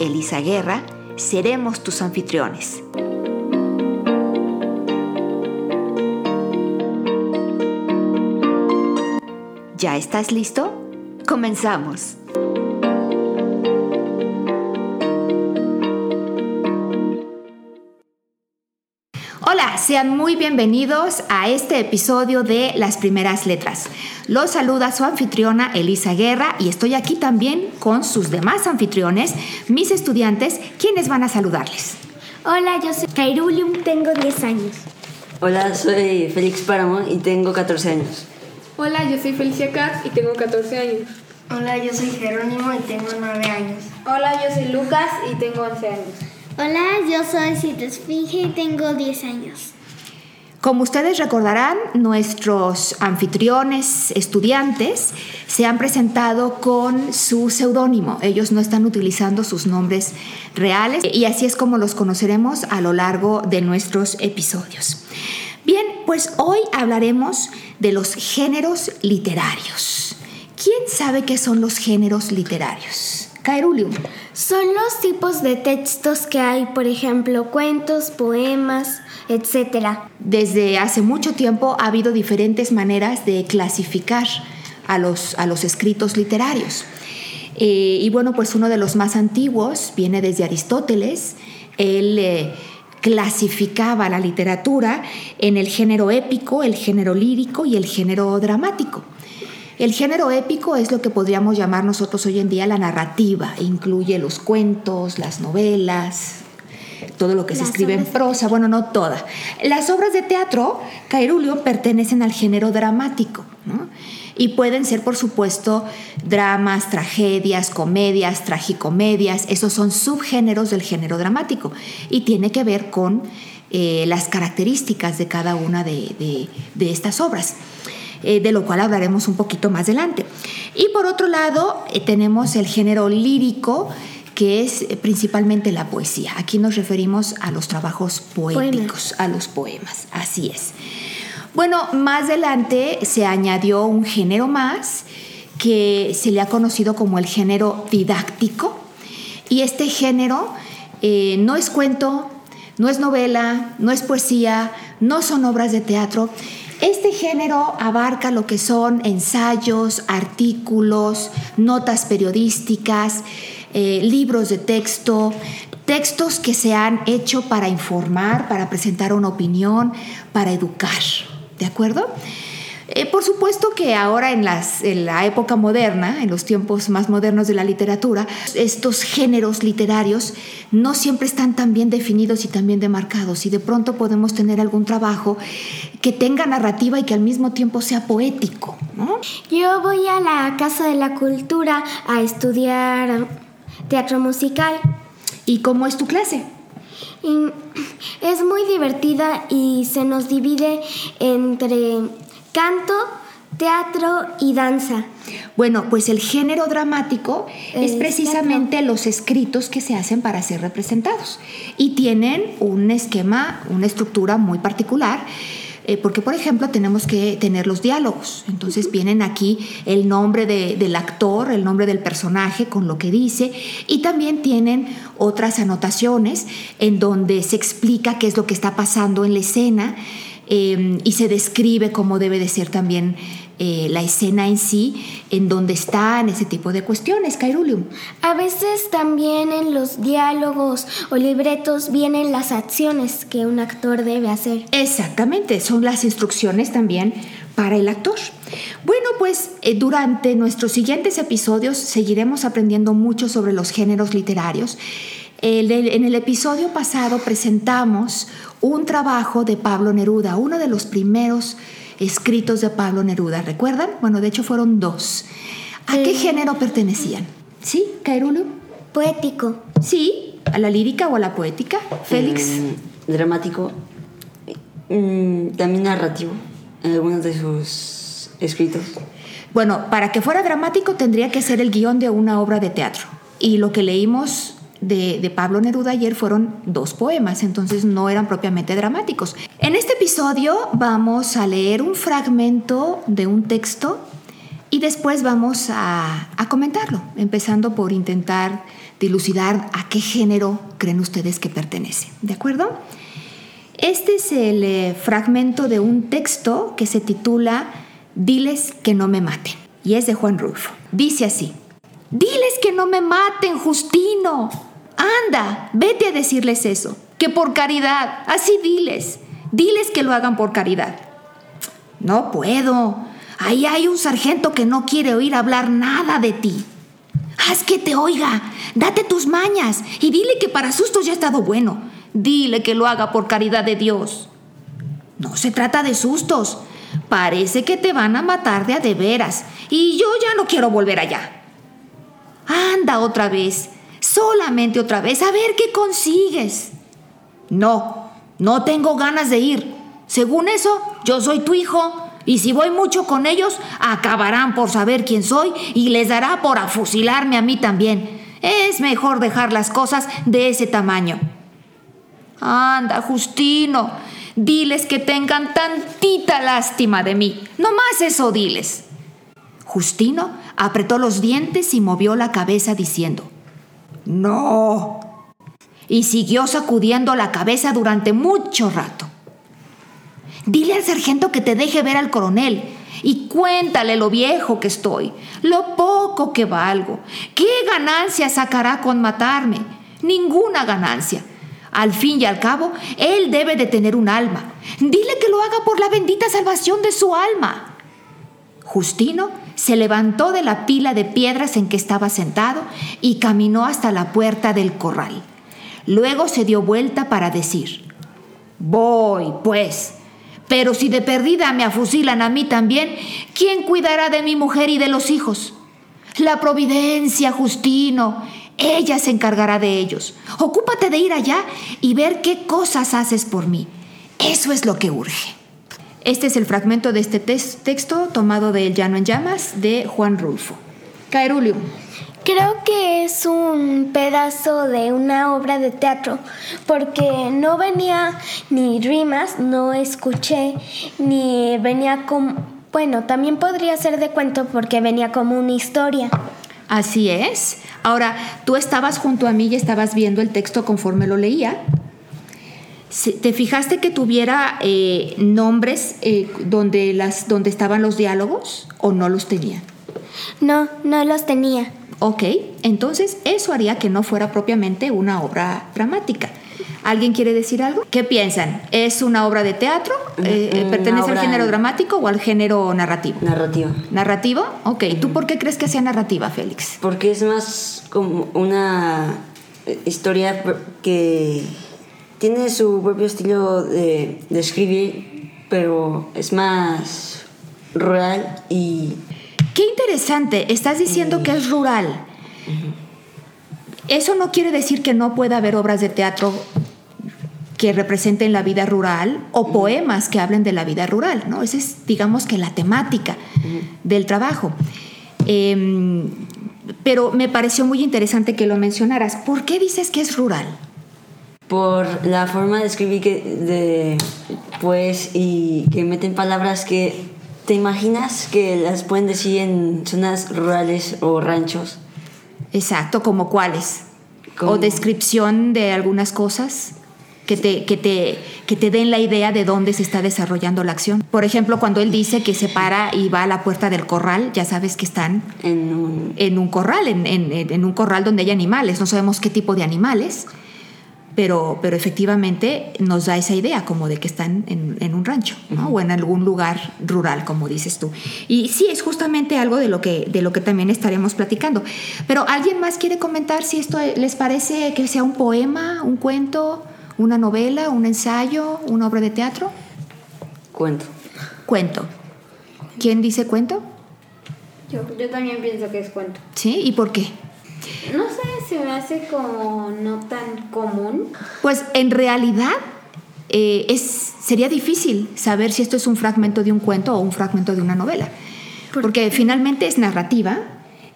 Elisa Guerra, seremos tus anfitriones. ¿Ya estás listo? Comenzamos. Sean muy bienvenidos a este episodio de Las Primeras Letras. Los saluda su anfitriona Elisa Guerra y estoy aquí también con sus demás anfitriones, mis estudiantes, quienes van a saludarles. Hola, yo soy Kairulium, tengo 10 años. Hola, soy Félix Páramo y tengo 14 años. Hola, yo soy Felicia Cat y tengo 14 años. Hola, yo soy Jerónimo y tengo 9 años. Hola, yo soy Lucas y tengo 11 años. Hola, yo soy Esfinge y tengo 10 años. Como ustedes recordarán, nuestros anfitriones, estudiantes, se han presentado con su seudónimo. Ellos no están utilizando sus nombres reales y así es como los conoceremos a lo largo de nuestros episodios. Bien, pues hoy hablaremos de los géneros literarios. ¿Quién sabe qué son los géneros literarios? Caerulium. Son los tipos de textos que hay, por ejemplo, cuentos, poemas, etc. Desde hace mucho tiempo ha habido diferentes maneras de clasificar a los, a los escritos literarios. Eh, y bueno, pues uno de los más antiguos viene desde Aristóteles. Él eh, clasificaba la literatura en el género épico, el género lírico y el género dramático. El género épico es lo que podríamos llamar nosotros hoy en día la narrativa. Incluye los cuentos, las novelas, todo lo que se escribe en prosa, bueno, no toda. Las obras de teatro, Cairulio, pertenecen al género dramático, Y pueden ser, por supuesto, dramas, tragedias, comedias, tragicomedias. Esos son subgéneros del género dramático y tiene que ver con eh, las características de cada una de estas obras. Eh, de lo cual hablaremos un poquito más adelante. Y por otro lado, eh, tenemos el género lírico, que es eh, principalmente la poesía. Aquí nos referimos a los trabajos poéticos, a los poemas, así es. Bueno, más adelante se añadió un género más que se le ha conocido como el género didáctico. Y este género no es cuento, no es novela, no es poesía, no son obras de teatro, este género abarca lo que son ensayos, artículos, notas periodísticas, eh, libros de texto, textos que se han hecho para informar, para presentar una opinión, para educar. ¿De acuerdo? Eh, por supuesto que ahora en, la época moderna, en los tiempos más modernos de la literatura, estos géneros literarios no siempre están tan bien definidos y tan bien demarcados y de pronto podemos tener algún trabajo que tenga narrativa y que al mismo tiempo sea poético. Yo voy a la Casa de la Cultura a estudiar teatro musical. ¿Y cómo es tu clase? es muy divertida y se nos divide entre canto, teatro y danza. Bueno, pues el género dramático es, precisamente los escritos que se hacen para ser representados y tienen un esquema, una estructura muy particular. Eh, porque, por ejemplo, tenemos que tener los diálogos. Entonces vienen aquí el nombre del actor, el nombre del personaje con lo que dice, y también tienen otras anotaciones en donde se explica qué es lo que está pasando en la escena Em, y se describe cómo debe de ser también eh, la escena en sí, en donde están ese tipo de cuestiones, Cairulium. A veces también en los diálogos o libretos vienen las acciones que un actor debe hacer. Exactamente, son las instrucciones también para el actor. Bueno, pues eh, durante nuestros siguientes episodios seguiremos aprendiendo mucho sobre los géneros literarios. en el episodio pasado presentamos un trabajo de Pablo Neruda, uno de los primeros escritos de Pablo Neruda. ¿Recuerdan? Bueno, de hecho fueron dos. ¿A qué género pertenecían? ¿Sí, Cairulio? Poético. Sí, ¿A la lírica o a la poética? Félix. Mm, dramático. Mm, también narrativo. En algunos de sus escritos. Bueno, para que fuera dramático tendría que ser el guion de una obra de teatro. Y lo que leímos de, de, Pablo Neruda ayer fueron dos poemas, entonces no eran propiamente dramáticos. En este episodio vamos a leer un fragmento de un texto y después vamos a, a comentarlo, empezando por intentar dilucidar a qué género creen ustedes que pertenece. ¿De acuerdo? Este es el eh, fragmento de un texto que se titula Diles que no me maten y es de Juan Rulfo. Dice así, Diles que no me maten, Justino. Anda, vete a decirles eso, que por caridad, así diles, diles que lo hagan por caridad. No puedo, ahí hay un sargento que no quiere oír hablar nada de ti. Haz que te oiga, date tus mañas y dile que para sustos ya ha estado bueno. Dile que lo haga por caridad de Dios. No se trata de sustos. Parece que te van a matar de a de veras y yo ya no quiero volver allá. Anda otra vez, solamente otra vez, a ver qué consigues. No, no tengo ganas de ir. Según eso, yo soy tu hijo y si voy mucho con ellos, acabarán por saber quién soy y les dará por afusilarme a mí también. Es mejor dejar las cosas de ese tamaño. Anda, Justino, diles que tengan tantita lástima de mí. No más eso diles. Justino apretó los dientes y movió la cabeza diciendo, No. Y siguió sacudiendo la cabeza durante mucho rato. Dile al sargento que te deje ver al coronel y cuéntale lo viejo que estoy, lo poco que valgo. ¿Qué ganancia sacará con matarme? Ninguna ganancia. Al fin y al cabo, él debe de tener un alma. Dile que lo haga por la bendita salvación de su alma. Justino se levantó de la pila de piedras en que estaba sentado y caminó hasta la puerta del corral. Luego se dio vuelta para decir, Voy, pues, pero si de perdida me afusilan a mí también, ¿quién cuidará de mi mujer y de los hijos? La providencia, Justino, ella se encargará de ellos. Ocúpate de ir allá y ver qué cosas haces por mí. Eso es lo que urge. Este es el fragmento de este texto tomado de El Llano en Llamas de Juan Rulfo. Caerulio. Creo que es un pedazo de una obra de teatro, porque no venía ni rimas, no escuché, ni venía como... Bueno, también podría ser de cuento porque venía como una historia. Así es. Ahora, tú estabas junto a mí y estabas viendo el texto conforme lo leía. ¿Te fijaste que tuviera eh, nombres eh, donde, las, donde estaban los diálogos o no los tenía? No, no los tenía. Ok, entonces eso haría que no fuera propiamente una obra dramática. ¿Alguien quiere decir algo? ¿Qué piensan? ¿Es una obra de teatro? Eh, ¿Pertenece al género dramático o al género narrativo? Narrativo. ¿Narrativo? Ok, ¿tú por qué crees que sea narrativa, Félix? Porque es más como una historia que tiene su propio estilo de, de escribir, pero es más rural y Qué interesante, estás diciendo que es rural. Eso no quiere decir que no pueda haber obras de teatro que representen la vida rural o poemas que hablen de la vida rural, ¿no? Esa es, digamos que, la temática del trabajo. Eh, pero me pareció muy interesante que lo mencionaras. ¿Por qué dices que es rural? Por la forma de escribir que, de, pues, y que meten palabras que ¿Te imaginas que las pueden decir en zonas rurales o ranchos? Exacto, ¿como cuáles? ¿O descripción de algunas cosas? Que te, que, te, que te den la idea de dónde se está desarrollando la acción. Por ejemplo, cuando él dice que se para y va a la puerta del corral, ya sabes que están en un, en un corral, en, en, en un corral donde hay animales. No sabemos qué tipo de animales, pero, pero efectivamente nos da esa idea como de que están en, en un rancho ¿no? o en algún lugar rural, como dices tú. Y sí, es justamente algo de lo, que, de lo que también estaremos platicando. Pero ¿alguien más quiere comentar si esto les parece que sea un poema, un cuento, una novela, un ensayo, una obra de teatro? Cuento. Cuento. ¿Quién dice cuento? Yo, yo también pienso que es cuento. ¿Sí? ¿Y por qué? No sé, se me hace como no tan común. Pues en realidad eh, es, sería difícil saber si esto es un fragmento de un cuento o un fragmento de una novela, porque finalmente es narrativa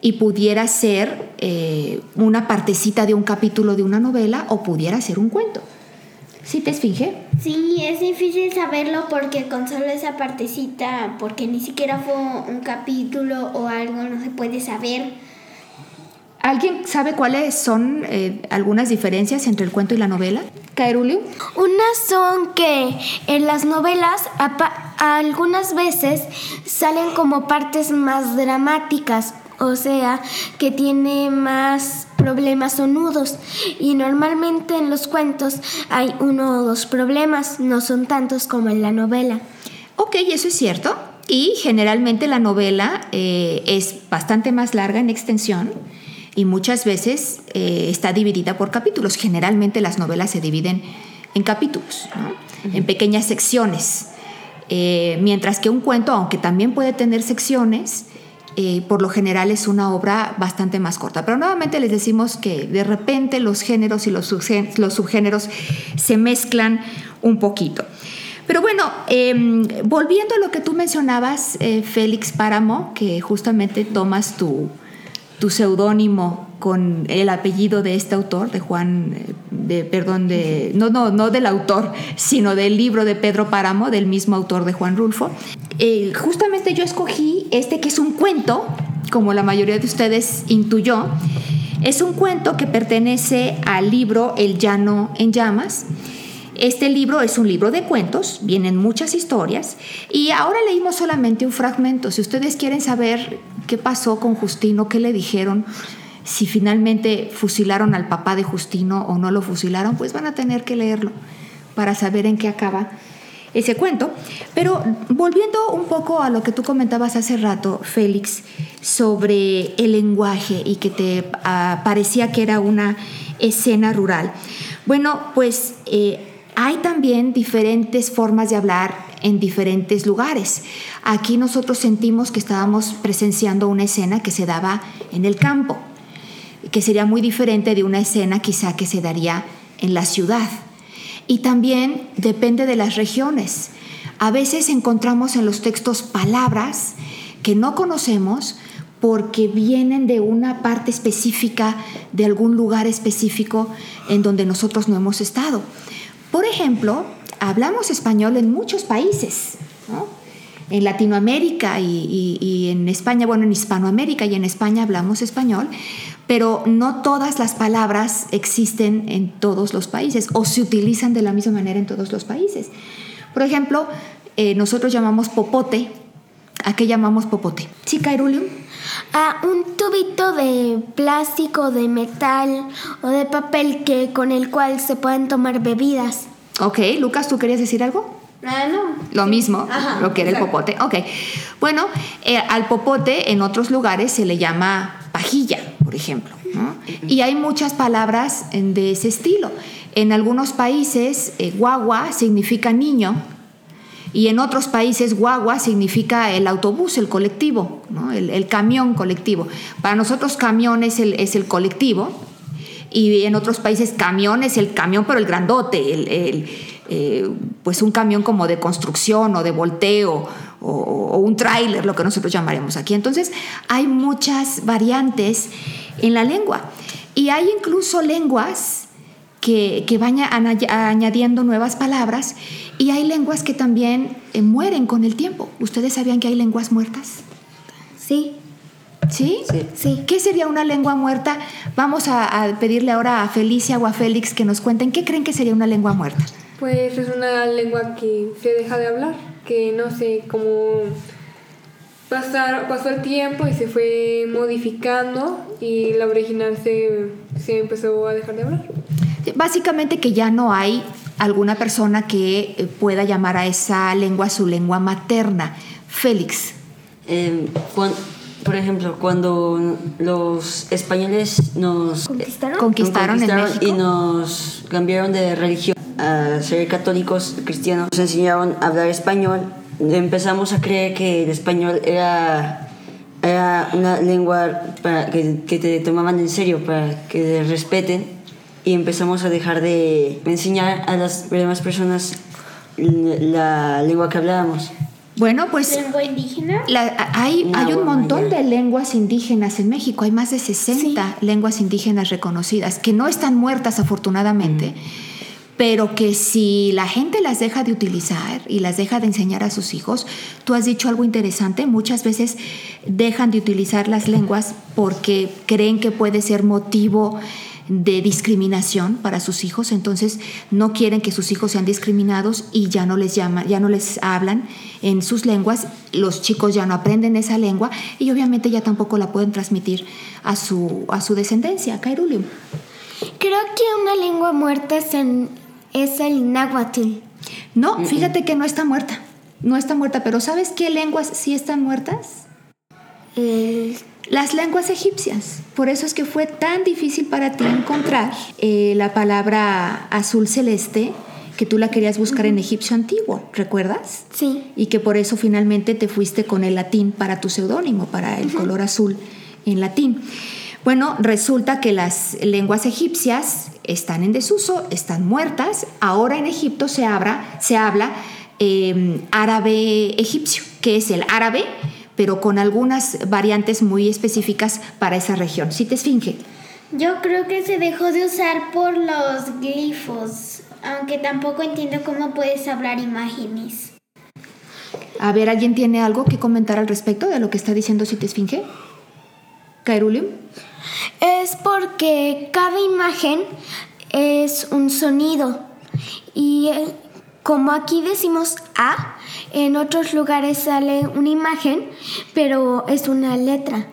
y pudiera ser eh, una partecita de un capítulo de una novela o pudiera ser un cuento. ¿Sí te esfinge? Sí, es difícil saberlo porque con solo esa partecita, porque ni siquiera fue un capítulo o algo, no se puede saber. ¿Alguien sabe cuáles son eh, algunas diferencias entre el cuento y la novela? Caerulio. Unas son que en las novelas algunas veces salen como partes más dramáticas, o sea, que tiene más problemas o nudos. Y normalmente en los cuentos hay uno o dos problemas, no son tantos como en la novela. Ok, eso es cierto. Y generalmente la novela eh, es bastante más larga en extensión y muchas veces eh, está dividida por capítulos. Generalmente las novelas se dividen en capítulos, ¿no? en pequeñas secciones. Eh, mientras que un cuento, aunque también puede tener secciones, eh, por lo general es una obra bastante más corta. Pero nuevamente les decimos que de repente los géneros y los, subgé- los subgéneros se mezclan un poquito. Pero bueno, eh, volviendo a lo que tú mencionabas, eh, Félix Páramo, que justamente tomas tu, tu seudónimo con el apellido de este autor, de Juan, eh, de, perdón, de, no, no, no del autor, sino del libro de Pedro Páramo, del mismo autor de Juan Rulfo. Eh, justamente yo escogí este que es un cuento, como la mayoría de ustedes intuyó, es un cuento que pertenece al libro El llano en llamas. Este libro es un libro de cuentos, vienen muchas historias y ahora leímos solamente un fragmento. Si ustedes quieren saber qué pasó con Justino, qué le dijeron, si finalmente fusilaron al papá de Justino o no lo fusilaron, pues van a tener que leerlo para saber en qué acaba ese cuento. Pero volviendo un poco a lo que tú comentabas hace rato, Félix, sobre el lenguaje y que te ah, parecía que era una escena rural. Bueno, pues eh, hay también diferentes formas de hablar en diferentes lugares. Aquí nosotros sentimos que estábamos presenciando una escena que se daba en el campo, que sería muy diferente de una escena quizá que se daría en la ciudad. Y también depende de las regiones. A veces encontramos en los textos palabras que no conocemos porque vienen de una parte específica, de algún lugar específico en donde nosotros no hemos estado. Por ejemplo, hablamos español en muchos países, ¿no? En Latinoamérica y, en España, bueno, en Hispanoamérica y en España hablamos español, pero no todas las palabras existen en todos los países o se utilizan de la misma manera en todos los países. Por ejemplo, eh, nosotros llamamos popote. ¿A qué llamamos popote? ¿Sí, Cairulium? A un tubito de plástico, de metal o de papel que con el cual se pueden tomar bebidas. Ok, Lucas, ¿tú querías decir algo? Ah, no. Lo mismo, Ajá, lo que era el popote. Ok. Bueno, eh, al popote en otros lugares se le llama pajilla, por ejemplo. ¿no? Y hay muchas palabras en- de ese estilo. En algunos países, eh, guagua significa niño. Y en otros países, guagua significa el autobús, el colectivo, el, camión colectivo. Para nosotros, camión es el, es el colectivo. Y en otros países, camión es el camión, pero el grandote, el, el, eh, pues un camión como de construcción o de volteo o, o un tráiler, lo que nosotros llamaremos aquí. Entonces, hay muchas variantes en la lengua. Y hay incluso lenguas que, que van añadiendo nuevas palabras y hay lenguas que también eh, mueren con el tiempo. ¿Ustedes sabían que hay lenguas muertas? Sí, ¿Sí? Sí. sí. ¿Qué sería una lengua muerta? Vamos a, a pedirle ahora a Felicia o a Félix que nos cuenten qué creen que sería una lengua muerta. Pues es una lengua que se deja de hablar, que no sé cómo pasar, pasó el tiempo y se fue modificando y la original se, se empezó a dejar de hablar. Básicamente que ya no hay alguna persona que eh, pueda llamar a esa lengua su lengua materna. Félix. Eh, cuan- por ejemplo, cuando los españoles nos ¿Conquistaron? Conquistaron en México. y nos cambiaron de religión a ser católicos cristianos, nos enseñaron a hablar español. Empezamos a creer que el español era, era una lengua para que, que te tomaban en serio, para que te respeten. Y empezamos a dejar de enseñar a las demás personas la lengua que hablábamos. Bueno, pues ¿Lengua indígena? la- hay, Ah, hay un bueno, montón ya. de lenguas indígenas en México. Hay más de 60 lenguas indígenas reconocidas que no están muertas afortunadamente, pero que si la gente las deja de utilizar y las deja de enseñar a sus hijos, tú has dicho algo interesante, muchas veces dejan de utilizar las lenguas porque creen que puede ser motivo de discriminación para sus hijos, entonces no quieren que sus hijos sean discriminados y ya no les llaman, ya no les hablan en sus lenguas, los chicos ya no aprenden esa lengua y obviamente ya tampoco la pueden transmitir a su, a su descendencia. Kairulium. Creo que una lengua muerta es, en- es el náhuatl. No, fíjate que no está muerta, no está muerta, pero ¿sabes qué lenguas sí están muertas? El- Las lenguas egipcias. Por eso es que fue tan difícil para ti encontrar eh, la palabra azul celeste que tú la querías buscar en egipcio antiguo, ¿recuerdas? sí. Y que por eso finalmente te fuiste con el latín para tu seudónimo, para el color azul en latín. Bueno, resulta que las lenguas egipcias están en desuso, están muertas. Ahora en Egipto se, habla, se habla eh, árabe egipcio, que es el árabe, pero con algunas variantes muy específicas para esa región. ¿Sí te esfinge? Yo creo que se dejó de usar por los glifos, aunque tampoco entiendo cómo puedes hablar imágenes. A ver, ¿alguien tiene algo que comentar al respecto de lo que está diciendo Si te esfinge? Kairulium. Es porque cada imagen es un sonido. Y eh, como aquí decimos A, en otros lugares sale una imagen, pero es una letra.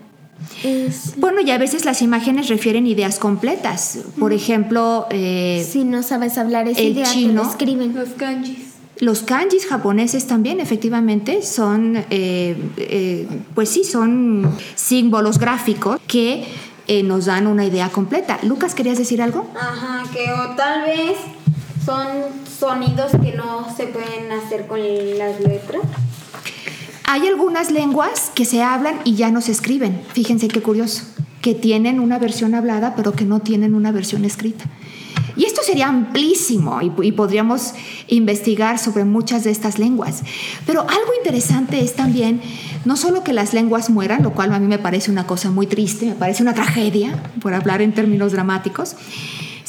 Es, Bueno, y a veces las imágenes refieren ideas completas. Por ejemplo, eh, si no sabes hablar esa El idea, te chino. lo escriben. Los kanjis. los kanjis japoneses también, efectivamente, son, eh, eh, pues sí, son símbolos gráficos que eh, nos dan una idea completa. Lucas, ¿querías decir algo? Ajá, que o tal vez son sonidos que no se pueden hacer con las letras. Hay algunas lenguas que se hablan y ya no se escriben. Fíjense qué curioso, que tienen una versión hablada pero que no tienen una versión escrita. Y esto sería amplísimo y, y podríamos investigar sobre muchas de estas lenguas. Pero algo interesante es también no solo que las lenguas mueran, lo cual a mí me parece una cosa muy triste, me parece una tragedia, por hablar en términos dramáticos,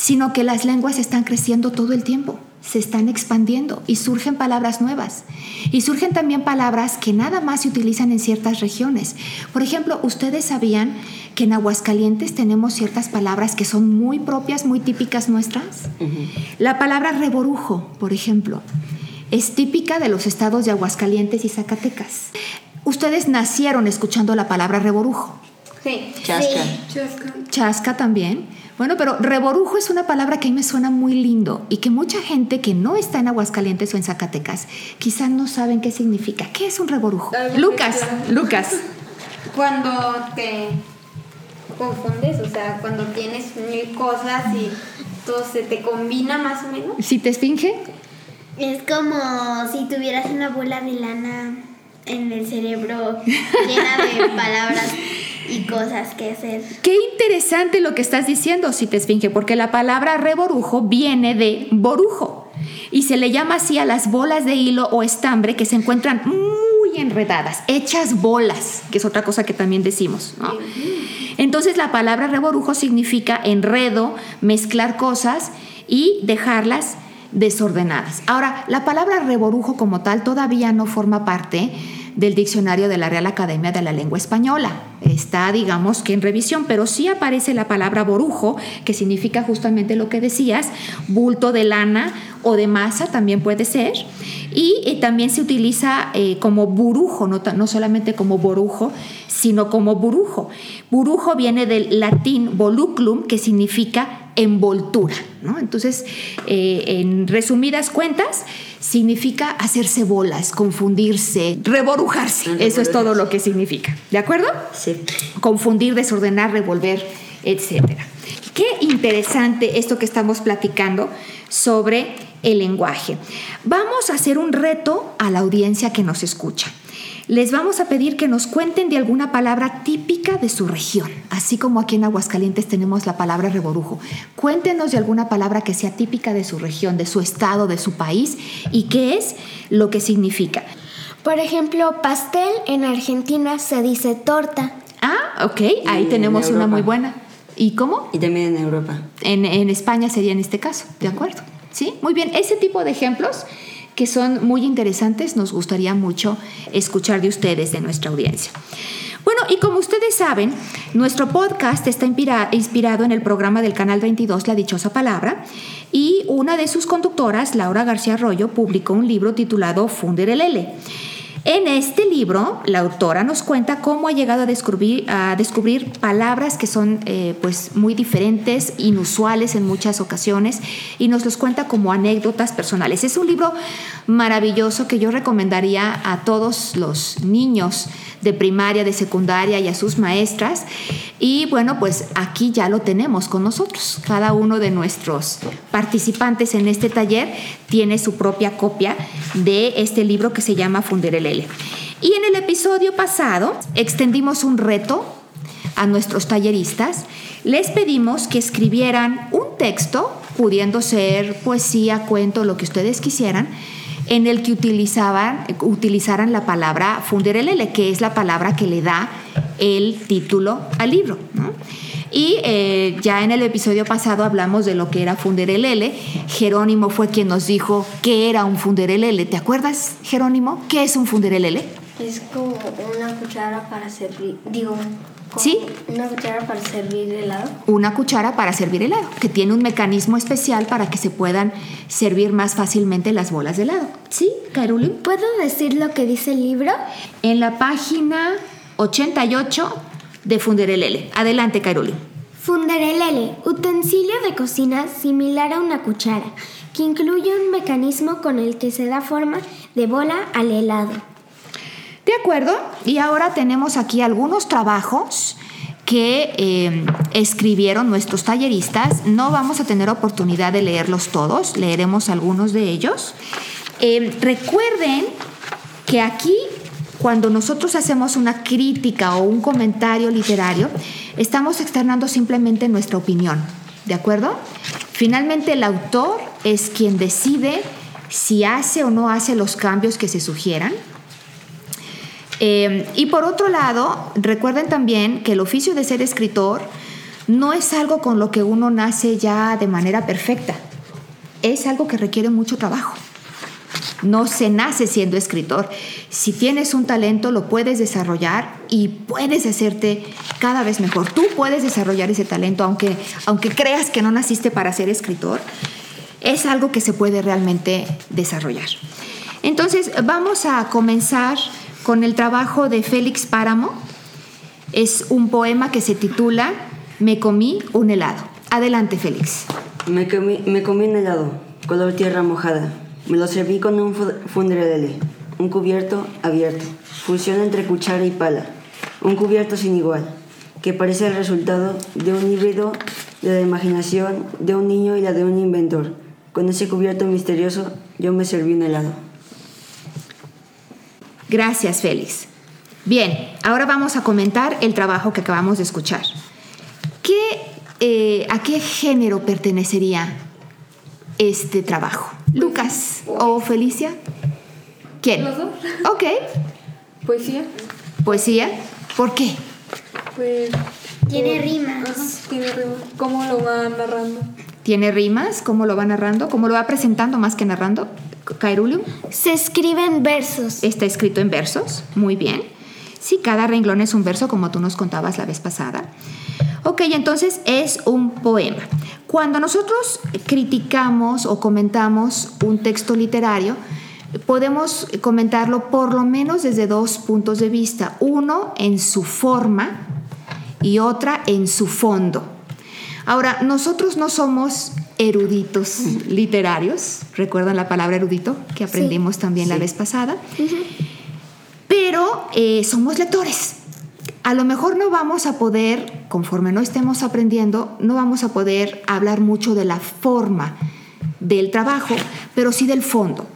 sino que las lenguas están creciendo todo el tiempo, se están expandiendo y surgen palabras nuevas. Y surgen también palabras que nada más se utilizan en ciertas regiones. Por ejemplo, ustedes sabían que en Aguascalientes tenemos ciertas palabras que son muy propias, muy típicas nuestras. La palabra reborujo, por ejemplo, es típica de los estados de Aguascalientes y Zacatecas. Ustedes nacieron escuchando la palabra reborujo. Sí. Chasca. Chasca. Chasca también. Bueno, pero reborujo es una palabra que a mí me suena muy lindo y que mucha gente que no está en Aguascalientes o en Zacatecas quizás no saben qué significa. ¿Qué es un reborujo? Lucas. Lucas. Cuando te confundes, o sea, cuando tienes mil cosas y todo se te combina más o menos. ¿Si te esfinge? Es como si tuvieras una bola de lana en el cerebro llena de palabras y cosas que hacer. Qué interesante lo que estás diciendo, si te esfinge, porque la palabra reborujo viene de borujo y se le llama así a las bolas de hilo o estambre que se encuentran muy enredadas, hechas bolas, que es otra cosa que también decimos. ¿no? Entonces la palabra reborujo significa enredo, mezclar cosas y dejarlas desordenadas. Ahora, la palabra reborujo como tal todavía no forma parte del diccionario de la Real Academia de la Lengua Española. Está, digamos, que en revisión, pero sí aparece la palabra borujo, que significa justamente lo que decías, bulto de lana o de masa también puede ser. Y eh, también se utiliza eh, como burujo, no, no solamente como borujo, sino como burujo. Burujo viene del latín voluclum, que significa envoltura. ¿no? Entonces, eh, en resumidas cuentas, significa hacerse bolas, confundirse, reborujarse. Eso es todo lo que significa. ¿De acuerdo? Sí. Confundir, desordenar, revolver, etcétera. Qué interesante esto que estamos platicando sobre el lenguaje. Vamos a hacer un reto a la audiencia que nos escucha. les vamos a pedir que nos cuenten de alguna palabra típica de su región, así como aquí en Aguascalientes tenemos la palabra reborujo. Cuéntenos de alguna palabra que sea típica de su región, de su estado, de su país y qué es lo que significa. Por ejemplo, pastel en Argentina se dice torta. Ah, ok, ahí Y tenemos en una muy buena. ¿Y cómo? Y también en Europa. En, en España sería en este caso, ¿de acuerdo? Sí, muy bien. Ese tipo de ejemplos que son muy interesantes, nos gustaría mucho escuchar de ustedes, de nuestra audiencia. Bueno, y como ustedes saben, nuestro podcast está inspira- inspirado en el programa del Canal 22, La Dichosa Palabra, y una de sus conductoras, Laura García Arroyo, publicó un libro titulado Funderelele. En este libro, la autora nos cuenta cómo ha llegado a descubrir, palabras que son eh, pues muy diferentes, inusuales en muchas ocasiones, y nos los cuenta como anécdotas personales. Es un libro maravilloso que yo recomendaría a todos los niños de primaria, de secundaria y a sus maestras. Y bueno, pues aquí ya lo tenemos con nosotros. Cada uno de nuestros participantes en este taller tiene su propia copia de este libro que se llama Funderelele. Y en el episodio pasado extendimos un reto a nuestros talleristas. Les pedimos que escribieran un texto, pudiendo ser poesía, cuento, lo que ustedes quisieran, en el que utilizaban, utilizaran la palabra funderelele, que es la palabra que le da el título al libro. Y eh, ya en el episodio pasado hablamos de lo que era funderelele. Jerónimo fue quien nos dijo qué era un funderelele. ¿Te acuerdas, Jerónimo? ¿Qué es un funderelele? Es como una cuchara para servir, digo, ¿Sí? una cuchara para servir helado. una cuchara para servir helado, que tiene un mecanismo especial para que se puedan servir más fácilmente las bolas de helado. ¿Sí, Cairulín? ¿Puedo decir lo que dice el libro? En la página 88 de Funderelele. Adelante, Cairulín. Funderelele, utensilio de cocina similar a una cuchara, que incluye un mecanismo con el que se da forma de bola al helado. De acuerdo, y ahora tenemos aquí algunos trabajos que eh, escribieron nuestros talleristas. No vamos a tener oportunidad de leerlos todos, leeremos algunos de ellos. Eh, recuerden que aquí, cuando nosotros hacemos una crítica o un comentario literario, estamos externando simplemente nuestra opinión, ¿de acuerdo? Finalmente el autor es quien decide si hace o no hace los cambios que se sugieran. Eh, y por otro lado, recuerden también que el oficio de ser escritor no es algo con lo que uno nace ya de manera perfecta. Es algo que requiere mucho trabajo. No se nace siendo escritor. Si tienes un talento, lo puedes desarrollar y puedes hacerte cada vez mejor. Tú puedes desarrollar ese talento, aunque, aunque creas que no naciste para ser escritor. Es algo que se puede realmente desarrollar. Entonces, vamos a comenzar con el trabajo de Félix Páramo. Es un poema que se titula Me comí un helado. Adelante, Félix. Me comí, un helado, color tierra mojada. Me lo serví con un fu- funderelele, un cubierto abierto, fusión entre cuchara y pala, un cubierto sin igual, que parece el resultado de un híbrido de la imaginación de un niño y la de un inventor. Con ese cubierto misterioso yo me serví un helado. Gracias, Félix. Bien, ahora vamos a comentar el trabajo que acabamos de escuchar. ¿Qué, eh, ¿A qué género pertenecería este trabajo? ¿Lucas o Felicia? ¿Quién? Los dos. Ok. Poesía. ¿Poesía? ¿Por qué? Pues. Tiene por- rimas. Ajá, tiene rimas. ¿Cómo lo va narrando? ¿Tiene rimas? ¿Cómo lo va narrando? ¿Cómo lo va presentando más que narrando? Caerulium. Se escriben versos. Está escrito en versos. Muy bien. Sí, cada renglón es un verso como tú nos contabas la vez pasada. Ok, entonces es un poema. Cuando nosotros criticamos o comentamos un texto literario, podemos comentarlo por lo menos desde dos puntos de vista. Uno en su forma y otra en su fondo. Ahora, nosotros no somos eruditos literarios, recuerdan la palabra erudito que aprendimos también la vez pasada, pero eh, somos lectores. A lo mejor no vamos a poder, conforme no estemos aprendiendo, no vamos a poder hablar mucho de la forma del trabajo, pero sí del fondo.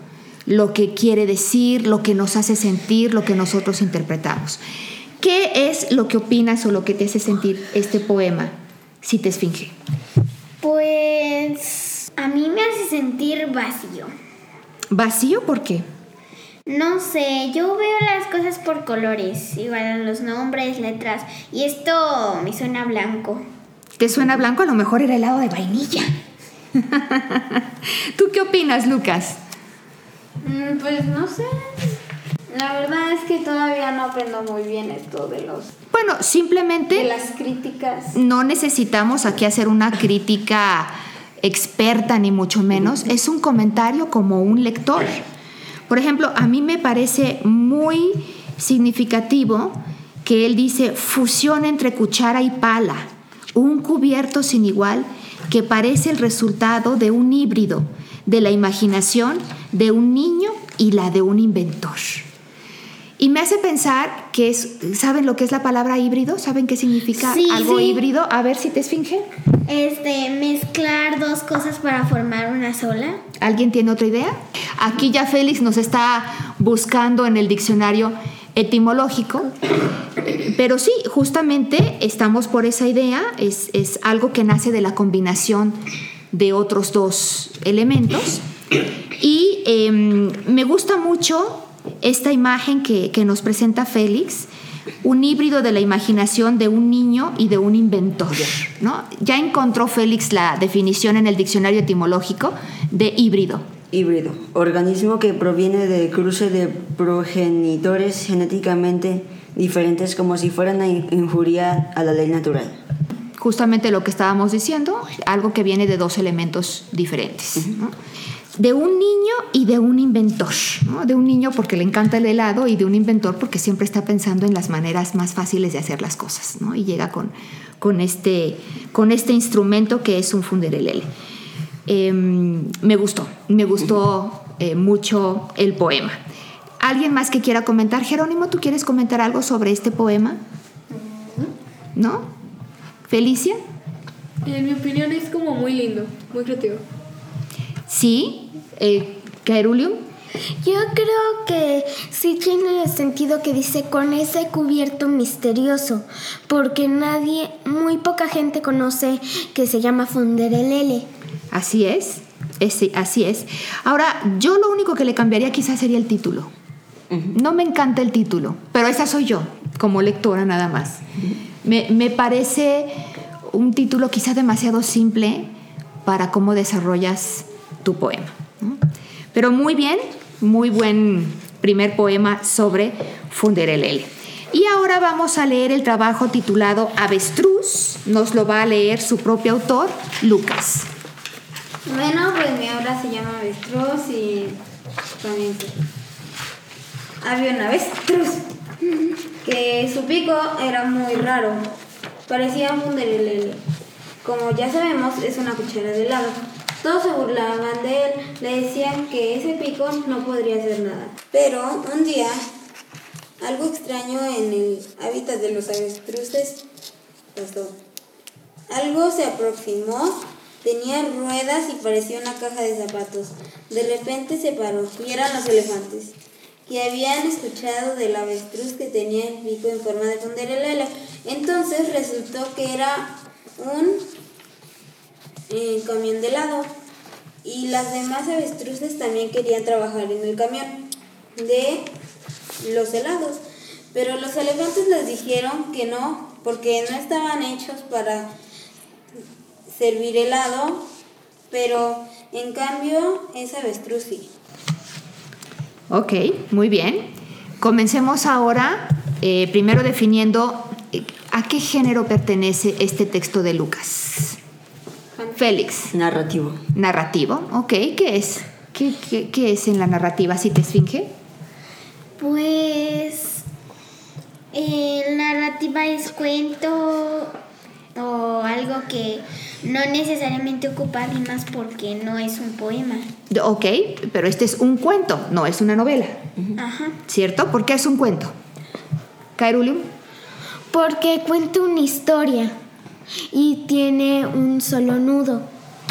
lo que quiere decir, lo que nos hace sentir, lo que nosotros interpretamos. ¿Qué es lo que opinas o lo que te hace sentir este poema, si te esfinge? Pues a mí me hace sentir vacío. ¿Vacío por qué? No sé, yo veo las cosas por colores, igual los nombres, letras, y esto me suena blanco. ¿Te suena blanco? A lo mejor era helado de vainilla. ¿Tú qué opinas, Lucas? Mm, Pues no sé. La verdad es que todavía no aprendo muy bien esto de los Bueno, simplemente de las críticas. no necesitamos aquí hacer una crítica experta ni mucho menos, es un comentario como un lector. Por ejemplo, a mí me parece muy significativo que él dice fusión entre cuchara y pala, un cubierto sin igual que parece el resultado de un híbrido de la imaginación de un niño y la de un inventor. Y me hace pensar que es, ¿saben lo que es la palabra híbrido? ¿Saben qué significa Sí, algo sí. híbrido? A ver si te esfinge. Este, mezclar dos cosas para formar una sola. ¿Alguien tiene otra idea? Aquí ya Félix nos está buscando en el diccionario etimológico, pero sí, justamente estamos por esa idea, es, es algo que nace de la combinación de otros dos elementos. Y em, me gusta mucho esta imagen que, que nos presenta Félix, un híbrido de la imaginación de un niño y de un inventor. ¿no? Ya encontró Félix la definición en el diccionario etimológico de híbrido. Híbrido. Organismo que proviene del cruce de progenitores genéticamente diferentes como si fueran a in- injuriar a la ley natural. Justamente lo que estábamos diciendo, algo que viene de dos elementos diferentes. ¿no? De un niño y de un inventor. ¿no? De un niño porque le encanta el helado y de un inventor porque siempre está pensando en las maneras más fáciles de hacer las cosas. ¿no? Y llega con, con, este, con este instrumento que es un funderelele. Eh, me gustó, me gustó eh, mucho el poema. ¿Alguien más que quiera comentar? Jerónimo, ¿tú quieres comentar algo sobre este poema? ¿No? ¿Felicia? En mi opinión es como muy lindo, muy creativo. Sí. Eh, ¿Caerulium? Yo creo que sí tiene el sentido que dice con ese cubierto misterioso, porque nadie, muy poca gente conoce que se llama Funderelele. Así es. Ese- así es. Ahora, yo lo único que le cambiaría quizás sería el título. No me encanta el título, pero esa soy yo, como lectora nada más. me, me parece un título quizás demasiado simple para cómo desarrollas tu poema. Pero muy bien, muy buen primer poema sobre Funderelele. Y ahora vamos a leer el trabajo titulado Avestruz. Nos lo va a leer su propio autor, Lucas. Bueno, pues mi obra se llama Avestruz y comienza. Había una avestruz que su pico era muy raro, parecía un funderelele. Como ya sabemos, es una cuchara de helado. Todos se burlaban de él, le decían que ese pico no podría hacer nada. Pero un día, algo extraño en el hábitat de los avestruces pasó. Algo se aproximó, tenía ruedas y parecía una caja de zapatos. De repente se paró y eran los elefantes, que habían escuchado del avestruz que tenía el pico en forma de funderelele. Entonces resultó que era un eh, camión de helado y las demás avestruces también querían trabajar en el camión de los helados. Pero los elefantes les dijeron que no, porque no estaban hechos para servir helado, pero en cambio es avestruz sí. Ok, muy bien. Comencemos ahora, eh, primero definiendo eh, a qué género pertenece este texto de Lucas. Félix, Narrativo. narrativo, ok, ¿qué es? ¿Qué, qué- qué es en la narrativa? ¿Si te esfinge? Pues narrativa es cuento o algo que no necesariamente ocupa rimas porque no es un poema. Ok, pero este es un cuento, no es una novela, Ajá. ¿cierto? ¿Por qué es un cuento? Caerulium. Porque cuenta una historia y tiene un solo nudo.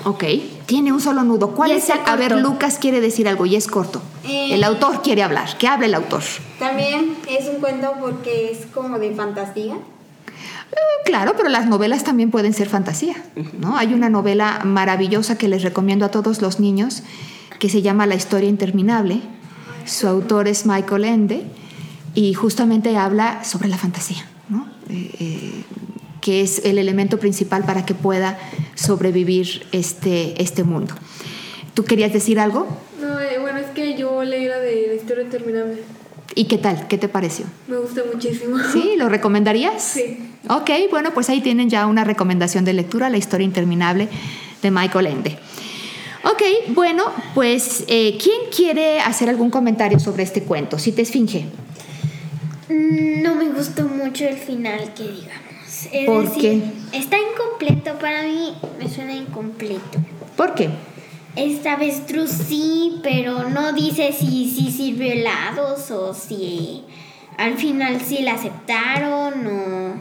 Ok, Tiene un solo nudo. ¿Cuál es el? A ver. Lucas quiere decir algo y es corto. Eh. El autor quiere hablar. ¿Qué habla el autor? También es un cuento porque es como de fantasía. Eh, Claro, pero las novelas también pueden ser fantasía, ¿no? Hay una novela maravillosa que les recomiendo a todos los niños que se llama La historia interminable. Su autor es Michael Ende y justamente habla sobre la fantasía, ¿no? Eh, que es el elemento principal para que pueda sobrevivir este, este mundo. ¿Tú querías decir algo? No, eh, bueno, es que yo leí la de la historia interminable. ¿Y qué tal? ¿Qué te pareció? Me gusta muchísimo. ¿Sí? ¿Lo recomendarías? Sí. Ok, bueno, pues ahí tienen ya una recomendación de lectura, La historia interminable de Michael Ende. Ok, bueno, pues eh, ¿quién quiere hacer algún comentario sobre este cuento? Si te esfinge. Mm, No me gustó mucho el final, que digamos. Es ¿Por decir, está incompleto para mí, me suena incompleto. ¿Por qué? Esta avestruz sí, pero no dice si sí sirvió helados o si al final sí la aceptaron o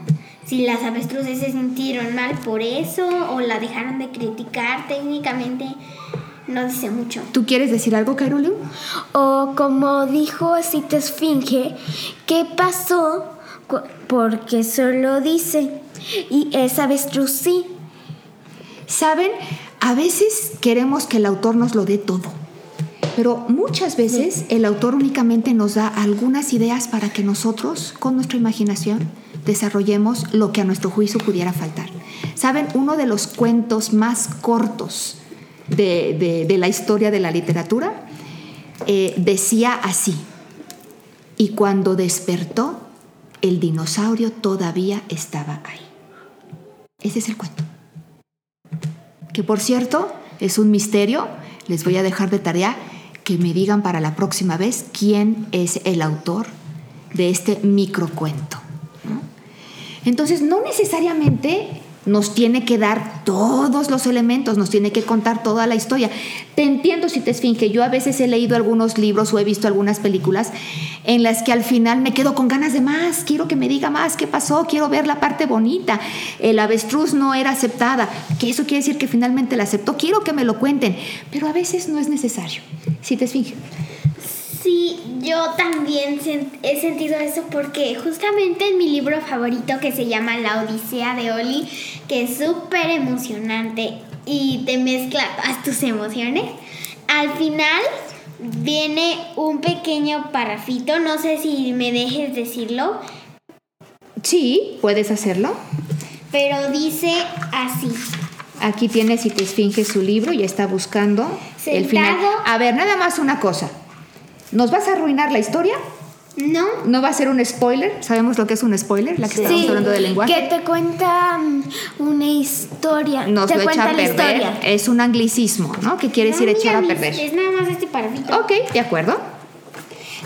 si las avestruces se sintieron mal por eso o la dejaron de criticar técnicamente. No dice mucho. ¿Tú quieres decir algo, Carolina? O como dijo Cita Esfinge, ¿qué pasó? Porque solo dice, y esa avestruz sí. Saben, a veces queremos que el autor nos lo dé todo, pero muchas veces el autor únicamente nos da algunas ideas para que nosotros, con nuestra imaginación, desarrollemos lo que a nuestro juicio pudiera faltar. Saben, uno de los cuentos más cortos de, de- de la historia de la literatura eh, decía así, y cuando despertó, el dinosaurio todavía estaba ahí. Ese es el cuento que por cierto es un misterio. Les voy a dejar de tarea que me digan para la próxima vez quién es el autor de este microcuento. Entonces, no necesariamente nos tiene que dar todos los elementos, nos tiene que contar toda la historia. Te entiendo si te esfinge. Yo a veces he leído algunos libros o he visto algunas películas en las que al final me quedo con ganas de más. Quiero que me diga más qué pasó, quiero ver la parte bonita. El avestruz no era aceptada, que eso quiere decir que finalmente la aceptó. Quiero que me lo cuenten, pero a veces no es necesario. Si te esfinge. Sí, yo también he sentido eso porque justamente en mi libro favorito que se llama La Odisea de Oli, que es súper emocionante y te mezcla todas tus emociones, al final viene un pequeño parrafito, no sé si me dejes decirlo, Sí, puedes hacerlo. pero dice así. Aquí tiene si te esfinge su libro y está buscando el final. A ver, nada más una cosa. ¿Nos vas a arruinar la historia? No, ¿No va a ser un spoiler? ¿Sabemos lo que es un spoiler? La que estamos hablando del lenguaje. que te cuenta mm, una historia. Nos te lo echa a perder. Es un anglicismo, ¿no? Que quiere decir echar a perder. Es nada más este parrafito. Ok, de acuerdo.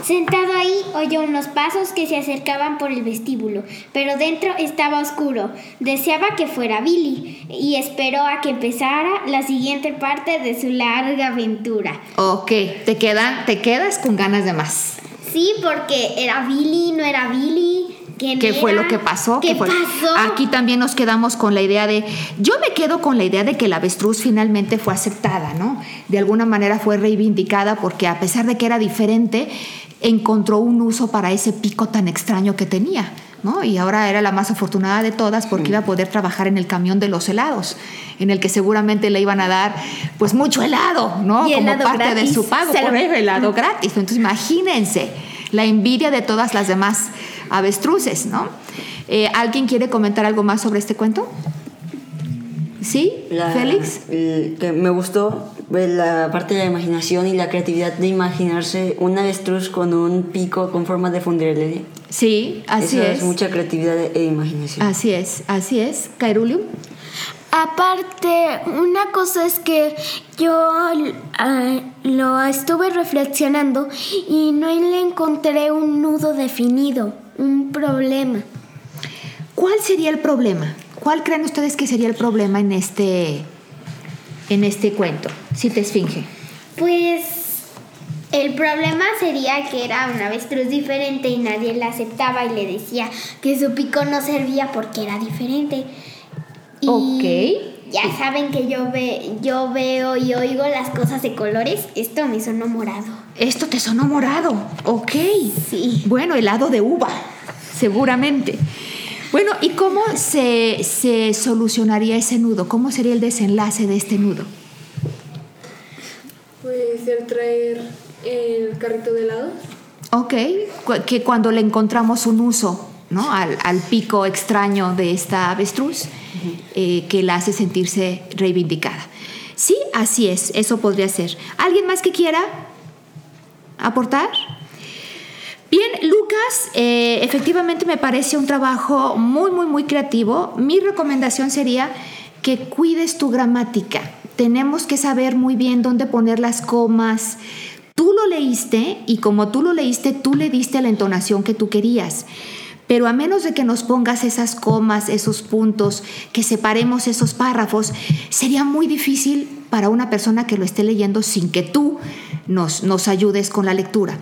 Sentado ahí oyó unos pasos que se acercaban por el vestíbulo, pero dentro estaba oscuro. Deseaba que fuera Billy y esperó a que empezara la siguiente parte de su larga aventura. Ok, te, queda, te quedas con ganas de más. Sí, porque era Billy, no era Billy. ¿Quién ¿Qué fue lo que pasó? ¿Qué fue? pasó? Aquí también nos quedamos con la idea de, yo me quedo con la idea de que la avestruz finalmente fue aceptada, ¿no? De alguna manera fue reivindicada porque a pesar de que era diferente, encontró un uso para ese pico tan extraño que tenía. ¿no? Y ahora era la más afortunada de todas porque iba a poder trabajar en el camión de los helados, en el que seguramente le iban a dar pues mucho helado, ¿no? Y Como helado parte de su pago por el helado gratis. Entonces imagínense la envidia de todas las demás avestruces, ¿no? Eh, ¿Alguien quiere comentar algo más sobre este cuento? ¿Sí? La- ¿Félix? el- que me gustó la parte de la imaginación y la creatividad de imaginarse un avestruz con un pico con forma de fundirle. Sí, así Eso es. es mucha creatividad e imaginación. Así es, así es. Cairulium. Aparte, una cosa es que yo ah, lo estuve reflexionando y no le encontré un nudo definido, un problema. ¿Cuál sería el problema? ¿Cuál creen ustedes que sería el problema en este, en este cuento? Si te esfinge. Pues el problema sería que era una avestruz diferente y nadie la aceptaba y le decía que su pico no servía porque era diferente. Y, Ok. Ya saben que yo, ve, yo veo y oigo las cosas de colores. Esto me sonó morado. Esto te sonó morado. Ok. Sí. Bueno, helado de uva, seguramente. Bueno, ¿y cómo se, se solucionaría ese nudo? ¿Cómo sería el desenlace de este nudo? Puede ser traer el carrito de helados. Ok, que cuando le encontramos un uso ¿no? al, al pico extraño de esta avestruz, eh, que la hace sentirse reivindicada. Sí, así es, eso podría ser. ¿Alguien más que quiera aportar? Bien, Lucas, eh, efectivamente me parece un trabajo muy, muy, muy creativo. Mi recomendación sería que cuides tu gramática. Tenemos que saber muy bien dónde poner las comas. Tú lo leíste y como tú lo leíste, tú le diste la entonación que tú querías. Pero a menos de que nos pongas esas comas, esos puntos, que separemos esos párrafos, sería muy difícil para una persona que lo esté leyendo sin que tú nos, nos ayudes con la lectura.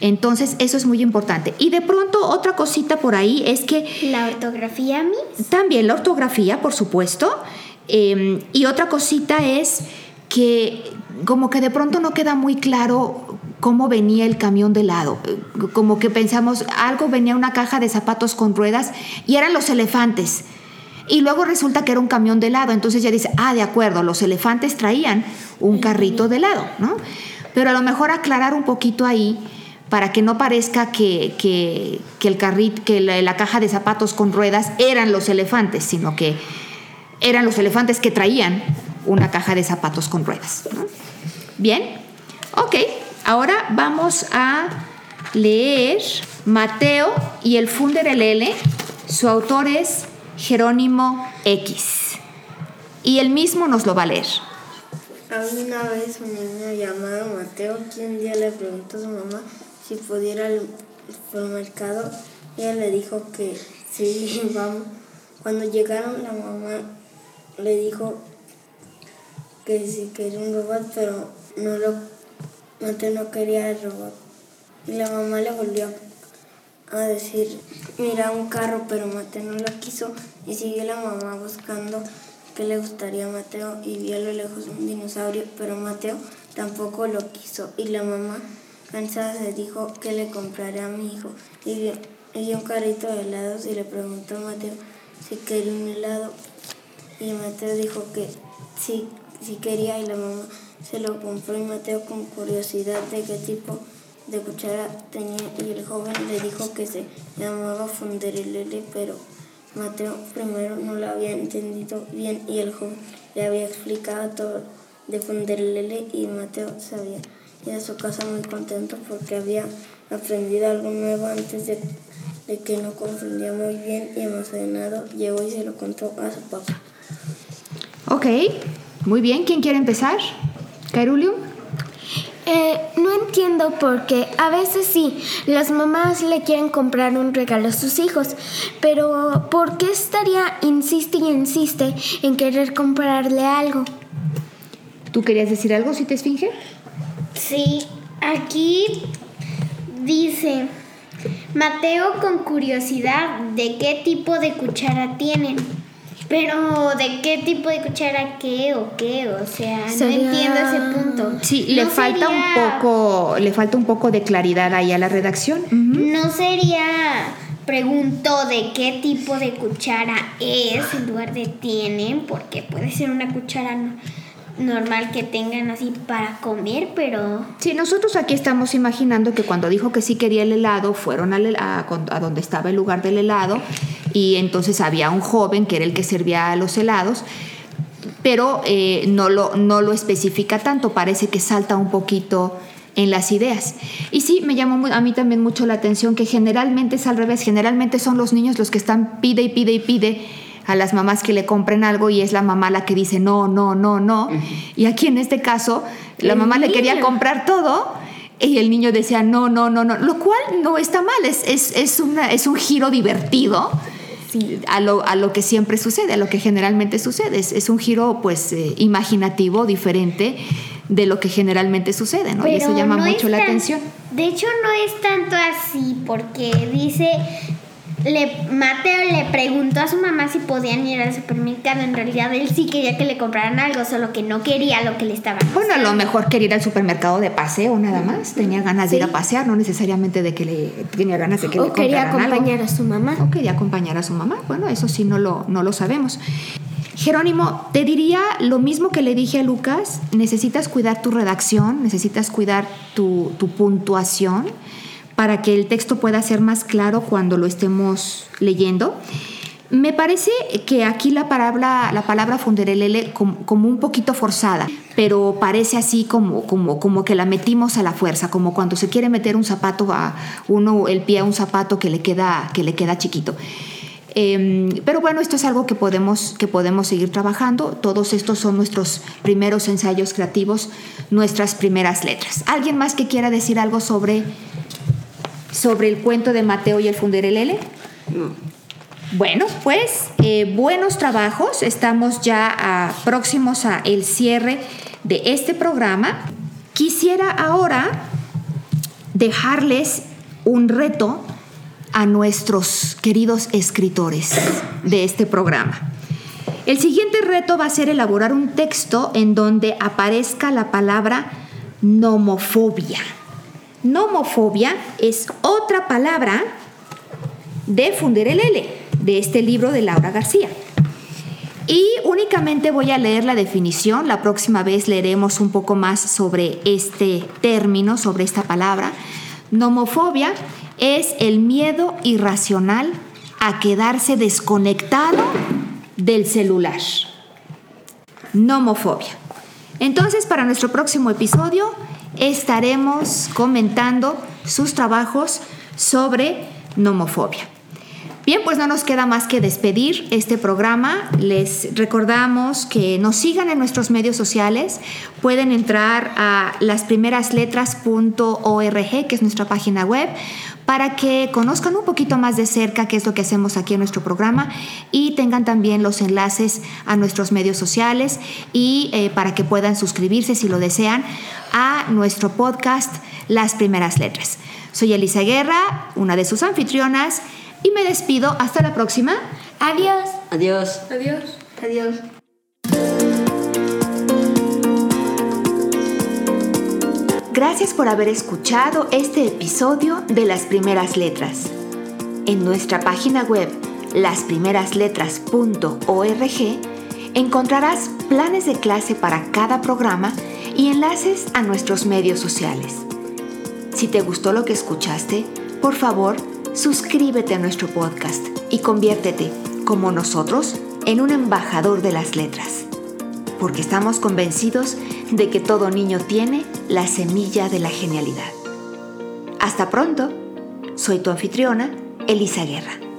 Entonces, eso es muy importante. Y de pronto, otra cosita por ahí es que La ortografía, Miss. también la ortografía, por supuesto. Eh, y otra cosita es que como que de pronto no queda muy claro cómo venía el camión de helado. Eh, Como que pensamos, algo venía una caja de zapatos con ruedas y eran los elefantes. Y luego resulta que era un camión de helado. Entonces ya dice, ah, de acuerdo, los elefantes traían un carrito de helado, ¿no? Pero a lo mejor aclarar un poquito ahí para que no parezca que, que- el que la, caja de zapatos con ruedas eran los elefantes, sino que eran los elefantes que traían una caja de zapatos con ruedas. Bien, ok, ahora vamos a leer Mateo y el Funderelele. Su autor es Jerónimo X. Y él mismo nos lo va a leer. Había una vez un niño llamado Mateo que un día le preguntó a su mamá si pudiera al supermercado. Ella le dijo que sí, vamos. Cuando llegaron, la mamá le dijo que sí quería un robot, pero no lo, Mateo no quería el robot. Y la mamá le volvió a decir, mira un carro, pero Mateo no lo quiso y siguió la mamá buscando qué le gustaría a Mateo y vio a lo lejos un dinosaurio, pero Mateo tampoco lo quiso y la mamá cansada se dijo que le compraré a mi hijo y vio, y un carrito de helados y le preguntó a Mateo si quería un helado. Y Mateo dijo que sí, sí quería y la mamá se lo compró y Mateo con curiosidad de qué tipo de cuchara tenía y el joven le dijo que se llamaba Funderelele, pero Mateo primero no lo había entendido bien y el joven le había explicado todo de Funderelele y Mateo se ido a su casa muy contento porque había aprendido algo nuevo antes de, de que no comprendía muy bien y emocionado llegó y se lo contó a su papá. Ok, muy bien. ¿Quién quiere empezar? Cairulio. Eh, no entiendo por qué. A veces sí, las mamás le quieren comprar un regalo a sus hijos, pero ¿por qué estaría insiste y insiste en querer comprarle algo? ¿Tú querías decir algo, si te esfinge? Sí, aquí dice Mateo con curiosidad de qué tipo de cuchara tienen. Pero ¿de qué tipo de cuchara qué o qué? O sea, Sería- no entiendo ese punto. Sí, le falta sería- un poco, le falta un poco de claridad ahí a la redacción. No sería pregunto de qué tipo de cuchara es en lugar de tienen, porque puede ser una cuchara no- normal que tengan así para comer, pero Sí, nosotros aquí estamos imaginando que cuando dijo que sí quería el helado, fueron a, a donde estaba el lugar del helado y entonces había un joven que era el que servía los helados, pero eh, no, lo, no lo especifica tanto, parece que salta un poquito en las ideas. Y sí, me llamó a mí también mucho la atención que generalmente es al revés, generalmente son los niños los que están pide y pide y pide a las mamás que le compren algo y es la mamá la que dice no, no, no, no. Y aquí en este caso, la mamá le quería comprar todo y el niño decía no, no, no, no, lo cual no está mal, es, es, es, una, es un giro divertido. A, lo, a lo que siempre sucede, a lo que generalmente sucede. Es, es un giro pues eh, imaginativo, diferente de lo que generalmente sucede, ¿no? y eso llama no mucho la tan- atención. De hecho, no es tanto así, porque dice le, Mateo le preguntó a su mamá si podían ir al supermercado. En realidad él sí quería que le compraran algo, solo que no quería lo que le estaban Bueno, a lo mejor quería ir al supermercado de paseo nada más. Tenía ganas de ir a pasear, no necesariamente de que le tenía ganas de que le O quería algo. acompañar a su mamá. O quería acompañar a su mamá. Bueno, eso sí no lo, no lo sabemos. Jerónimo, te diría lo mismo que le dije a Lucas, necesitas cuidar tu redacción, necesitas cuidar tu, tu puntuación para que el texto pueda ser más claro cuando lo estemos leyendo. Me parece que aquí la palabra, la palabra funderelele como, un poquito forzada, pero parece así como, como, como que la metimos a la fuerza, como cuando se quiere meter un zapato a uno, el pie a un zapato que le queda, que le queda chiquito. Eh, pero bueno, esto es algo que podemos, que podemos seguir trabajando. Todos estos son nuestros primeros ensayos creativos, nuestras primeras letras. ¿Alguien más que quiera decir algo sobre, sobre el cuento de Mateo y el Funderelele? Bueno, pues eh, buenos trabajos. Estamos ya a- próximos a el cierre de este programa. Quisiera ahora dejarles un reto a nuestros queridos escritores de este programa. El siguiente reto va a ser elaborar un texto en donde aparezca la palabra nomofobia. Nomofobia es otra palabra de Funderelele, de este libro de Laura García. Y únicamente voy a leer la definición, la próxima vez leeremos un poco más sobre este término, sobre esta palabra. Nomofobia es el miedo irracional a quedarse desconectado del celular. Nomofobia. Entonces, para nuestro próximo episodio estaremos comentando sus trabajos sobre nomofobia. Bien, pues no nos queda más que despedir este programa. Les recordamos que nos sigan en nuestros medios sociales. Pueden entrar a lasprimerasletras.org, que es nuestra página web, para que conozcan un poquito más de cerca qué es lo que hacemos aquí en nuestro programa y tengan también los enlaces a nuestros medios sociales y eh, para que puedan suscribirse si lo desean a nuestro podcast Las Primeras Letras. Soy Elisa Guerra, una de sus anfitrionas, y me despido. Hasta la próxima. Adiós. Adiós. Adiós. Adiós. Gracias por haber escuchado este episodio de Las Primeras Letras. En nuestra página web lasprimerasletras.org encontrarás planes de clase para cada programa y enlaces a nuestros medios sociales. Si te gustó lo que escuchaste, por favor, suscríbete a nuestro podcast y conviértete, como nosotros, en un embajador de las letras. Porque estamos convencidos de que todo niño tiene la semilla de la genialidad. Hasta pronto. Soy tu anfitriona, Elisa Guerra.